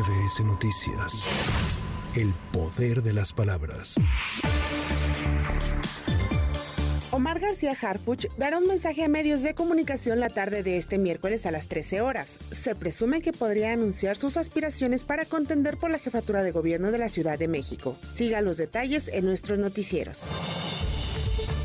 MBS Noticias. El poder de las palabras. Omar García Harfuch dará un mensaje a medios de comunicación la tarde de este miércoles a las 13 horas. Se presume que podría anunciar sus aspiraciones para contender por la jefatura de gobierno de la Ciudad de México. Siga los detalles en nuestros noticieros.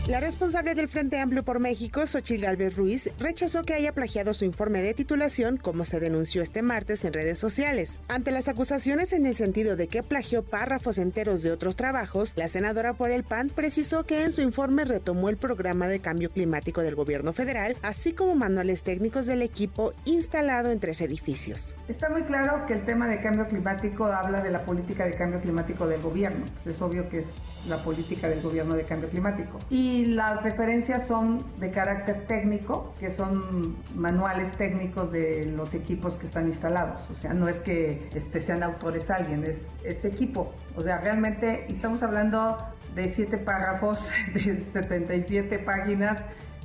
La responsable del Frente Amplio por México, Xochitl Galvez Ruiz, rechazó que haya plagiado su informe de titulación, como se denunció este martes en redes sociales. Ante las acusaciones en el sentido de que plagió párrafos enteros de otros trabajos, la senadora por el PAN precisó que en su informe retomó el programa de cambio climático del gobierno federal, así como manuales técnicos del equipo instalado en tres edificios. Está muy claro que el tema de cambio climático habla de la política de cambio climático del gobierno. Es obvio que es la política del gobierno de cambio climático. Y las referencias son de carácter técnico, que son manuales técnicos de los equipos que están instalados. O sea, no es que este, sean autores alguien, es, es equipo. O sea, realmente estamos hablando de siete párrafos, de 77 páginas,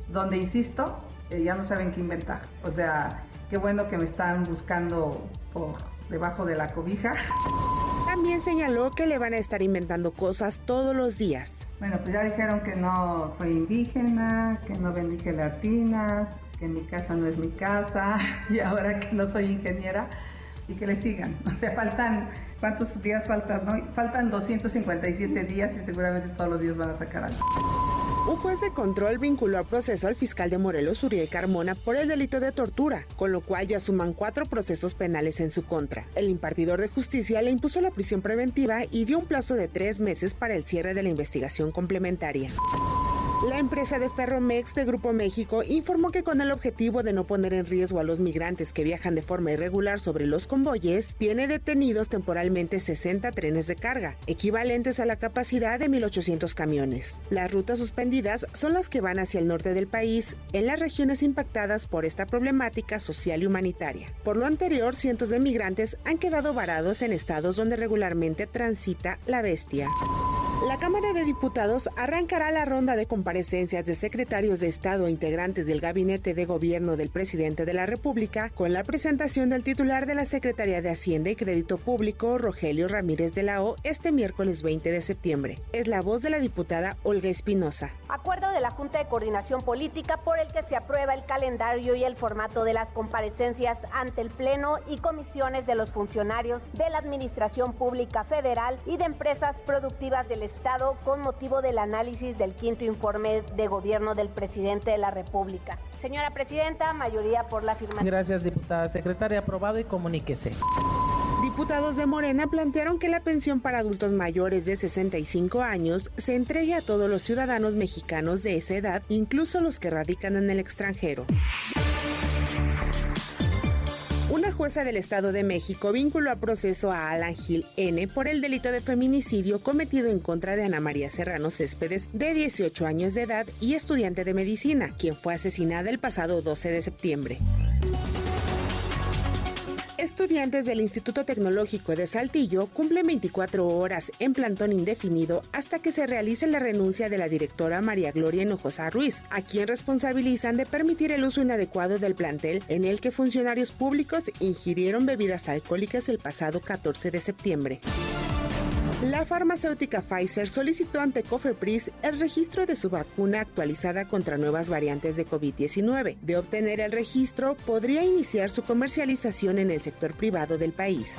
donde, insisto, eh, ya no saben qué inventar. O sea, qué bueno que me están buscando por debajo de la cobija. También señaló que le van a estar inventando cosas todos los días. Bueno, pues ya dijeron que no soy indígena, que no vendí gelatinas, que mi casa no es mi casa y ahora que no soy ingeniera y que le sigan. O sea, faltan, ¿cuántos días faltan? No? Faltan 257 días y seguramente todos los días van a sacar algo. Un juez de control vinculó a proceso al fiscal de Morelos, Uriel Carmona, por el delito de tortura, con lo cual ya suman cuatro procesos penales en su contra. El impartidor de justicia le impuso la prisión preventiva y dio un plazo de tres meses para el cierre de la investigación complementaria. La empresa de Ferromex de Grupo México informó que con el objetivo de no poner en riesgo a los migrantes que viajan de forma irregular sobre los convoyes, tiene detenidos temporalmente 60 trenes de carga, equivalentes a la capacidad de 1.800 camiones. Las rutas suspendidas son las que van hacia el norte del país, en las regiones impactadas por esta problemática social y humanitaria. Por lo anterior, cientos de migrantes han quedado varados en estados donde regularmente transita la bestia. La Cámara de Diputados arrancará la ronda de comparecencias de secretarios de Estado e integrantes del gabinete de gobierno del presidente de la República con la presentación del titular de la Secretaría de Hacienda y Crédito Público, Rogelio Ramírez de la O, este miércoles 20 de septiembre. Es la voz de la diputada Olga Espinosa. Acuerdo de la Junta de Coordinación Política por el que se aprueba el calendario y el formato de las comparecencias ante el Pleno y comisiones de los funcionarios de la Administración Pública Federal y de empresas productivas del Estado con motivo del análisis del quinto informe de gobierno del presidente de la República. Señora Presidenta, mayoría por la firma. Gracias, diputada secretaria. Aprobado y comuníquese. Diputados de Morena plantearon que la pensión para adultos mayores de 65 años se entregue a todos los ciudadanos mexicanos de esa edad, incluso los que radican en el extranjero. Jueza del Estado de México vinculó a proceso a Alan Gil N por el delito de feminicidio cometido en contra de Ana María Serrano Céspedes, de 18 años de edad y estudiante de medicina, quien fue asesinada el pasado 12 de septiembre. Estudiantes del Instituto Tecnológico de Saltillo cumplen 24 horas en plantón indefinido hasta que se realice la renuncia de la directora María Gloria Hinojosa Ruiz, a quien responsabilizan de permitir el uso inadecuado del plantel en el que funcionarios públicos ingirieron bebidas alcohólicas el pasado 14 de septiembre. La farmacéutica Pfizer solicitó ante Cofepris el registro de su vacuna actualizada contra nuevas variantes de COVID-19. De obtener el registro, podría iniciar su comercialización en el sector privado del país.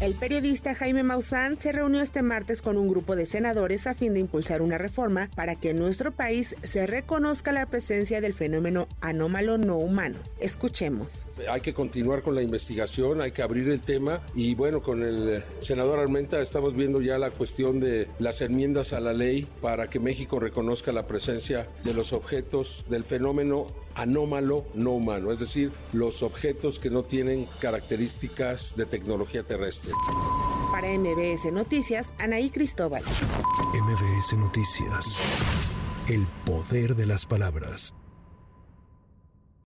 El periodista Jaime Maussan se reunió este martes con un grupo de senadores a fin de impulsar una reforma para que en nuestro país se reconozca la presencia del fenómeno anómalo no humano. Escuchemos. Hay que continuar con la investigación, hay que abrir el tema y bueno, con el senador Armenta estamos viendo ya la cuestión de las enmiendas a la ley para que México reconozca la presencia de los objetos del fenómeno anómalo no humano, es decir, los objetos que no tienen características de tecnología terrestre. Para MBS Noticias, Anaí Cristóbal. MBS Noticias. El poder de las palabras.